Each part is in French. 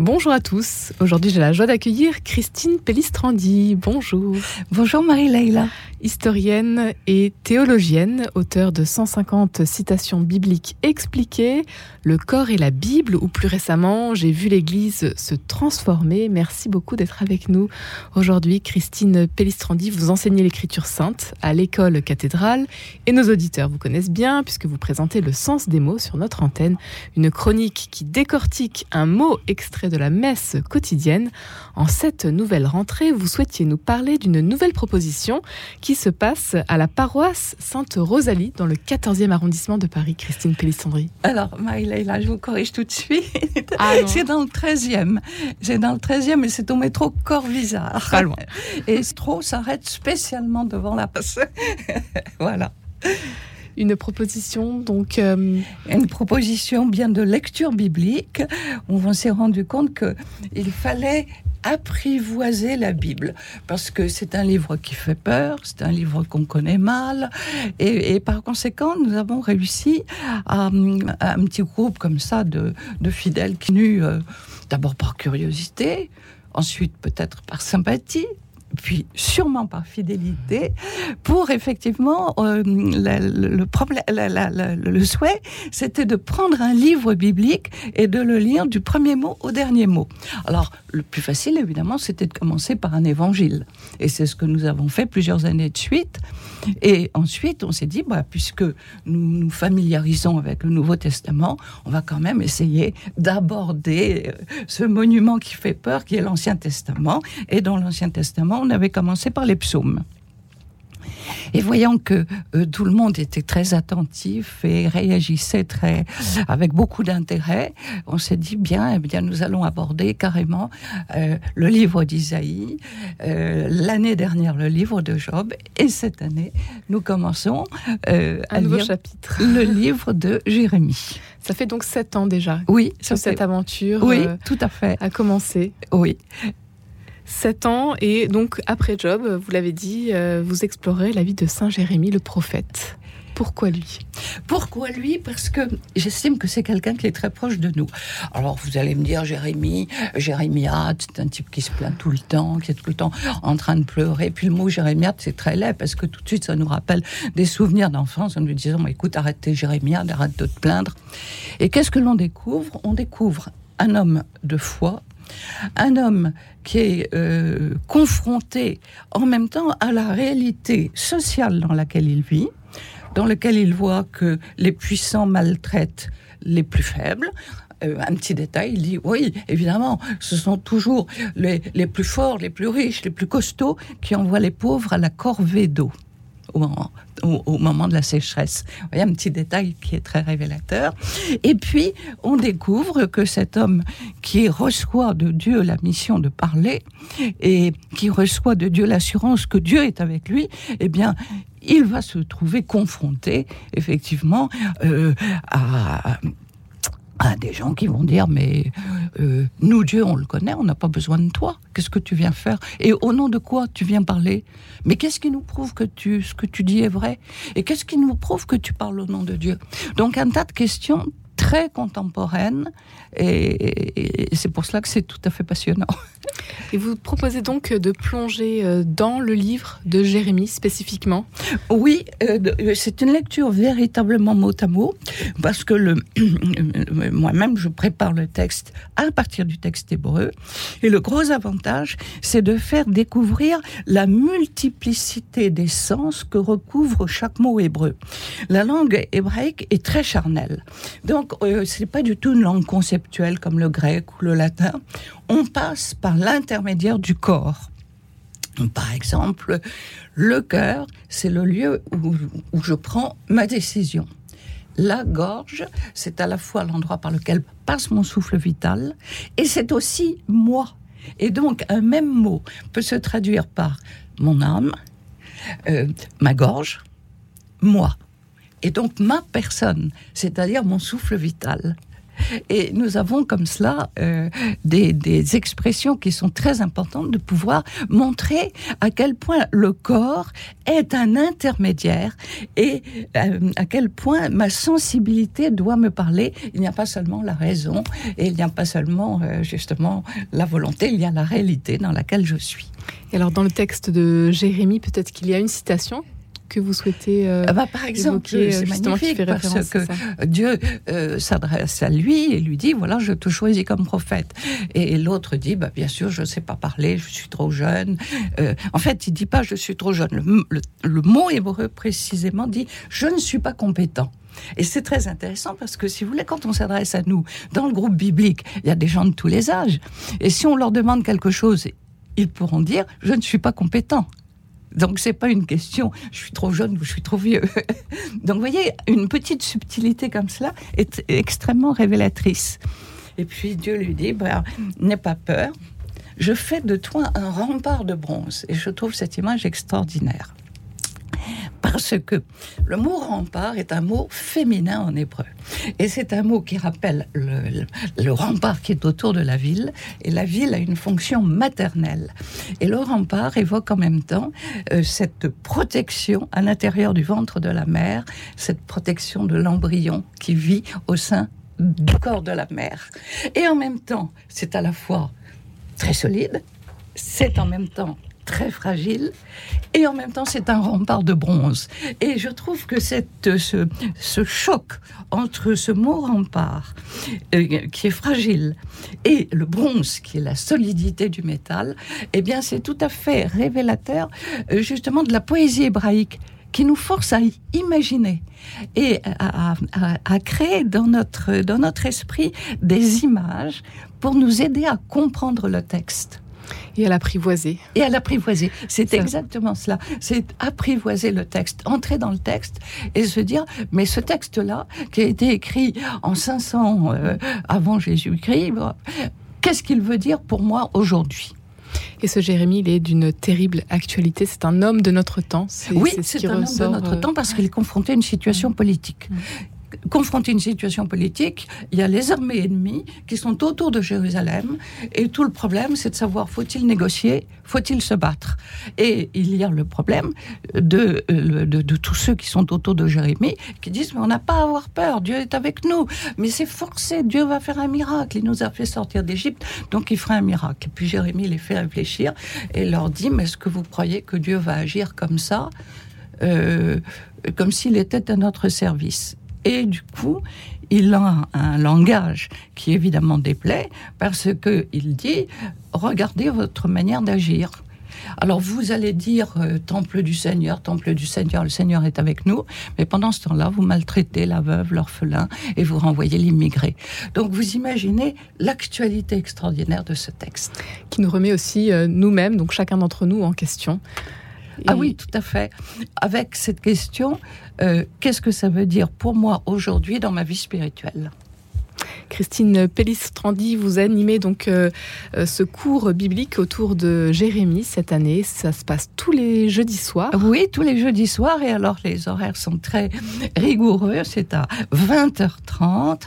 Bonjour à tous. Aujourd'hui, j'ai la joie d'accueillir Christine Pellistrandi. Bonjour. Bonjour Marie-Leila. Historienne et théologienne, auteure de 150 citations bibliques expliquées, Le corps et la Bible, ou plus récemment, J'ai vu l'Église se transformer. Merci beaucoup d'être avec nous. Aujourd'hui, Christine Pellistrandi, vous enseignez l'écriture sainte à l'école cathédrale et nos auditeurs vous connaissent bien puisque vous présentez le sens des mots sur notre antenne, une chronique qui décortique un mot extrait de la messe quotidienne. En cette nouvelle rentrée, vous souhaitiez nous parler d'une nouvelle proposition qui se passe à la paroisse Sainte-Rosalie dans le 14e arrondissement de Paris. Christine Pélissandri. Alors, Marie-Leila, je vous corrige tout de suite. Ah c'est dans le 13e. C'est dans le 13e et c'est au métro Corvisart. Pas loin. Et trop s'arrête spécialement devant la passe. voilà une proposition donc euh, une proposition bien de lecture biblique. On s'est rendu compte que il fallait apprivoiser la Bible parce que c'est un livre qui fait peur, c'est un livre qu'on connaît mal et, par conséquent nous avons réussi à, un petit groupe comme ça de, fidèles qui nus euh, d'abord par curiosité, ensuite peut-être par sympathie, puis sûrement par fidélité, pour effectivement euh, le, le souhait, c'était de prendre un livre biblique et de le lire du premier mot au dernier mot. Alors le plus facile, évidemment, c'était de commencer par un évangile, et c'est ce que nous avons fait plusieurs années de suite. Et ensuite, on s'est dit, bah, puisque nous nous familiarisons avec le Nouveau Testament, on va quand même essayer d'aborder euh, ce monument qui fait peur, qui est l'Ancien Testament. Et dans l'Ancien Testament, on avait commencé par les psaumes. Et voyant que euh, tout le monde était très attentif et réagissait très avec beaucoup d'intérêt, on s'est dit bien, eh bien nous allons aborder carrément euh, le livre d'Isaïe, euh, l'année dernière le livre de Job, et cette année nous commençons un nouveau chapitre, le livre de Jérémie. Ça fait donc sept ans déjà. Oui, que cette aventure. Oui, tout à fait. A commencé. Oui. 7 ans et donc après Job, vous l'avez dit, euh, vous explorez la vie de Saint Jérémie le prophète. Pourquoi lui? Pourquoi lui? Parce que j'estime que c'est quelqu'un qui est très proche de nous. Alors vous allez me dire Jérémie, Jérémiade, c'est un type qui se plaint tout le temps, qui est tout le temps en train de pleurer. Puis le mot Jérémiade, c'est très laid parce que tout de suite ça nous rappelle des souvenirs d'enfance en nous disant écoute, arrête tes arrête de te plaindre. Et qu'est-ce que l'on découvre? On découvre un homme de foi, un homme qui est euh, confronté en même temps à la réalité sociale dans laquelle il vit, dans laquelle il voit que les puissants maltraitent les plus faibles. Euh, un petit détail, il dit oui, évidemment, ce sont toujours les, les plus forts, les plus riches, les plus costauds qui envoient les pauvres à la corvée d'eau au moment, moment de la sécheresse. Vous voyez, un petit détail qui est très révélateur. Et puis, on découvre que cet homme qui reçoit de Dieu la mission de parler et qui reçoit de Dieu l'assurance que Dieu est avec lui, eh bien, il va se trouver confronté, effectivement, euh, à à des gens qui vont dire mais euh, nous Dieu on le connaît on n'a pas besoin de toi. Qu'est-ce que tu viens faire? Et au nom de quoi tu viens parler? Mais qu'est-ce qui nous prouve que tu ce que tu dis est vrai? Et qu'est-ce qui nous prouve que tu parles au nom de Dieu? Donc un tas de questions très contemporaine et, c'est pour cela que c'est tout à fait passionnant. Et vous proposez donc de plonger euh, dans le livre de Jérémie spécifiquement? Oui, euh, euh, c'est une lecture véritablement mot à mot parce que le, moi-même je prépare le texte à partir du texte hébreu et le gros avantage c'est de faire découvrir la multiplicité des sens que recouvre chaque mot hébreu. La langue hébraïque est très charnelle. Donc euh, c'est pas du tout une langue conceptuelle comme le grec ou le latin. On passe par l'intermédiaire du corps. Par exemple, le cœur, c'est le lieu où, où, je prends ma décision. La gorge, c'est à la fois l'endroit par lequel passe mon souffle vital, et c'est aussi moi. Et donc, un même mot peut se traduire par mon âme, euh, ma gorge, moi et donc ma personne, c'est-à-dire mon souffle vital. Et nous avons comme cela euh, des, expressions qui sont très importantes de pouvoir montrer à quel point le corps est un intermédiaire et euh, à quel point ma sensibilité doit me parler. Il n'y a pas seulement la raison et il n'y a pas seulement euh, justement la volonté, il y a la réalité dans laquelle je suis. Et alors dans le texte de Jérémie, peut-être qu'il y a une citation? Que vous souhaitez euh, ah bah, Par exemple, euh, c'est magnifique parce que Dieu euh, s'adresse à lui et lui dit voilà, je te choisis comme prophète. Et, l'autre dit bah, bien sûr, je ne sais pas parler, je suis trop jeune. en fait, il dit pas je suis trop jeune. Le, le mot hébreu précisément dit je ne suis pas compétent. Et c'est très intéressant parce que, si vous voulez, quand on s'adresse à nous, dans le groupe biblique, il y a des gens de tous les âges. Et si on leur demande quelque chose, ils pourront dire Je ne suis pas compétent. Donc c'est pas une question, je suis trop jeune ou je suis trop vieux. Donc vous voyez, une petite subtilité comme cela est extrêmement révélatrice. Et puis Dieu lui dit, bah, n'aie pas peur, je fais de toi un rempart de bronze. Et je trouve cette image extraordinaire parce que le mot rempart est un mot féminin en hébreu. Et c'est un mot qui rappelle le, rempart qui est autour de la ville. Et la ville a une fonction maternelle. Et le rempart évoque en même temps euh, cette protection à l'intérieur du ventre de la mère, cette protection de l'embryon qui vit au sein du corps de la mère. Et en même temps, c'est à la fois très solide, c'est en même temps très fragile et en même temps c'est un rempart de bronze. Et je trouve que cette, ce, ce choc entre ce mot rempart euh, qui est fragile et le bronze qui est la solidité du métal, eh bien c'est tout à fait révélateur euh, justement de la poésie hébraïque qui nous force à imaginer et à, à, à, créer dans notre, dans notre esprit des images pour nous aider à comprendre le texte. Et à l'apprivoiser. Et à l'apprivoiser. C'est exactement cela. C'est apprivoiser le texte, entrer dans le texte et se dire, mais ce texte-là, qui a été écrit en 500 euh, avant Jésus-Christ, qu'est-ce qu'il veut dire pour moi aujourd'hui? Et ce Jérémie, il est d'une terrible actualité. C'est un homme de notre temps. Oui, c'est un homme de notre euh, temps parce qu'il est confronté à une situation politique. Confronté à une situation politique, il y a les armées ennemies qui sont autour de Jérusalem, et tout le problème, c'est de savoir faut-il négocier, faut-il se battre? Et il y a le problème de, de, de, tous ceux qui sont autour de Jérémie, qui disent mais on n'a pas à avoir peur, Dieu est avec nous, mais c'est forcé, Dieu va faire un miracle, il nous a fait sortir d'Égypte, donc il fera un miracle. Et puis Jérémie les fait réfléchir et leur dit mais est-ce que vous croyez que Dieu va agir comme ça? Euh, comme s'il était à notre service. Et du coup, il a un langage qui évidemment déplaît parce qu'il dit regardez votre manière d'agir. Alors vous allez dire euh, temple du Seigneur, temple du Seigneur, le Seigneur est avec nous, mais pendant ce temps-là, vous maltraitez la veuve, l'orphelin et vous renvoyez l'immigré. Donc vous imaginez l'actualité extraordinaire de ce texte. Qui nous remet aussi euh, nous-mêmes, donc chacun d'entre nous, en question. Ah oui, tout à fait. Avec cette question, euh, qu'est-ce que ça veut dire pour moi aujourd'hui dans ma vie spirituelle? Christine Pellistrandi, vous animez donc euh, euh, ce cours biblique autour de Jérémie cette année. Ça se passe tous les jeudis soirs. Oui, tous les jeudis soirs. Et alors, les horaires sont très rigoureux. C'est à 20h30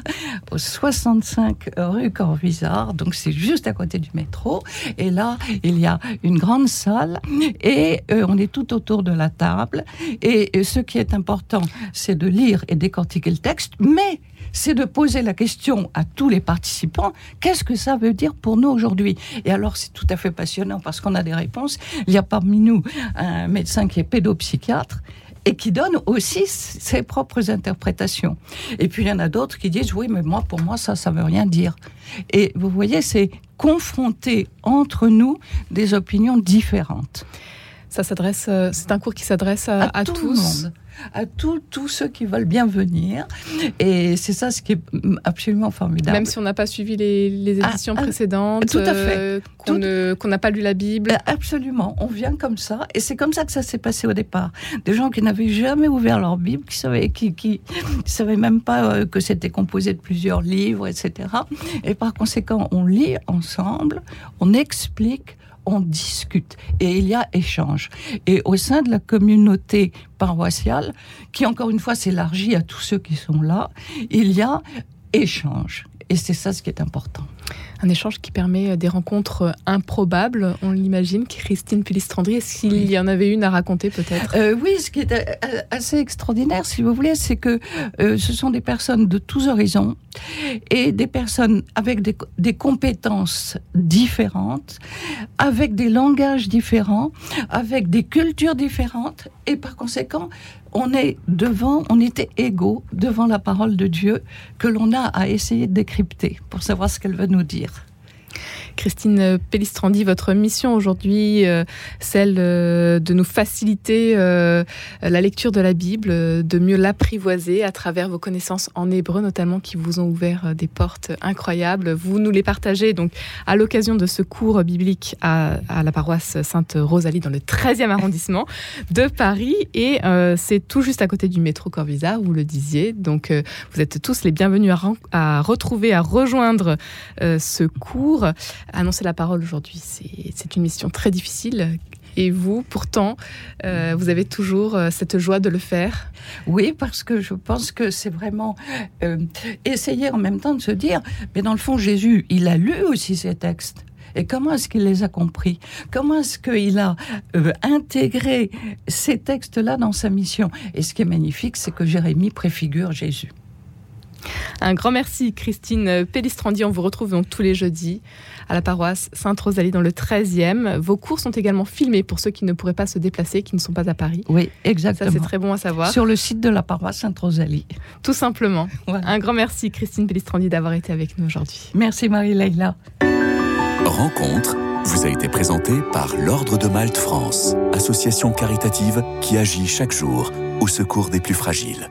au 65 rue Corvisart. Donc, c'est juste à côté du métro. Et là, il y a une grande salle et euh, on est tout autour de la table. Et ce qui est important, c'est de lire et décortiquer le texte, mais c'est de poser la question à tous les participants, qu'est-ce que ça veut dire pour nous aujourd'hui? Et alors c'est tout à fait passionnant parce qu'on a des réponses. Il y a parmi nous un médecin qui est pédopsychiatre et qui donne aussi ses propres interprétations. Et puis il y en a d'autres qui disent oui, mais moi pour moi ça ça veut rien dire. Et vous voyez, c'est confronter entre nous des opinions différentes. Ça s'adresse, euh, c'est un cours qui s'adresse à, à, tous. Le monde à tous ceux qui veulent bien venir. Et c'est ça ce qui est absolument formidable. Même si on n'a pas suivi les, éditions ah, précédentes, tout à fait. Euh, qu'on n'a pas lu la Bible. Euh, absolument, on vient comme ça. Et c'est comme ça que ça s'est passé au départ. Des gens qui n'avaient jamais ouvert leur Bible, qui savaient, qui, qui, savaient même pas euh, que c'était composé de plusieurs livres, etc. Et par conséquent, on lit ensemble, on explique, on discute et il y a échange. Et au sein de la communauté paroissiale, qui encore une fois s'élargit à tous ceux qui sont là, il y a échange. Et c'est ça ce qui est important. Un échange qui permet des rencontres improbables, on l'imagine. Christine Pilistrandri, est-ce qu'il y en avait une à raconter peut-être? Euh, Oui, ce qui est euh, assez extraordinaire, si vous voulez, c'est que euh, ce sont des personnes de tous horizons et des personnes avec des, compétences différentes, avec des langages différents, avec des cultures différentes, et par conséquent, on est devant, on était égaux devant la parole de Dieu que l'on a à essayer de décrypter pour savoir ce qu'elle veut nous dire. Christine Pellistrandi, votre mission aujourd'hui, euh, celle euh, de nous faciliter euh, la lecture de la Bible, de mieux l'apprivoiser à travers vos connaissances en hébreu notamment qui vous ont ouvert des portes incroyables. Vous nous les partagez donc à l'occasion de ce cours biblique à, la paroisse Sainte-Rosalie dans le 13e arrondissement de Paris et c'est tout juste à côté du métro Corvisart, vous le disiez. Donc vous êtes tous les bienvenus à retrouver, à rejoindre ce cours annoncer la parole aujourd'hui, c'est une mission très difficile. Et vous, pourtant, euh, vous avez toujours euh, cette joie de le faire Oui, parce que je pense que c'est vraiment euh, essayer en même temps de se dire, mais dans le fond, Jésus, il a lu aussi ces textes. Et comment est-ce qu'il les a compris? Comment est-ce qu'il a intégré ces textes-là dans sa mission? Et ce qui est magnifique, c'est que Jérémie préfigure Jésus. Un grand merci Christine Pellistrandi. On vous retrouve donc tous les jeudis à la paroisse Sainte-Rosalie dans le 13e. Vos cours sont également filmés pour ceux qui ne pourraient pas se déplacer, qui ne sont pas à Paris. Oui, exactement. Ça c'est très bon à savoir. Sur le site de la paroisse Sainte-Rosalie. Tout simplement. Un grand merci Christine Pellistrandi d'avoir été avec nous aujourd'hui. Merci Marie-Leila. Rencontre vous a été présentée par l'Ordre de Malte France, association caritative qui agit chaque jour au secours des plus fragiles.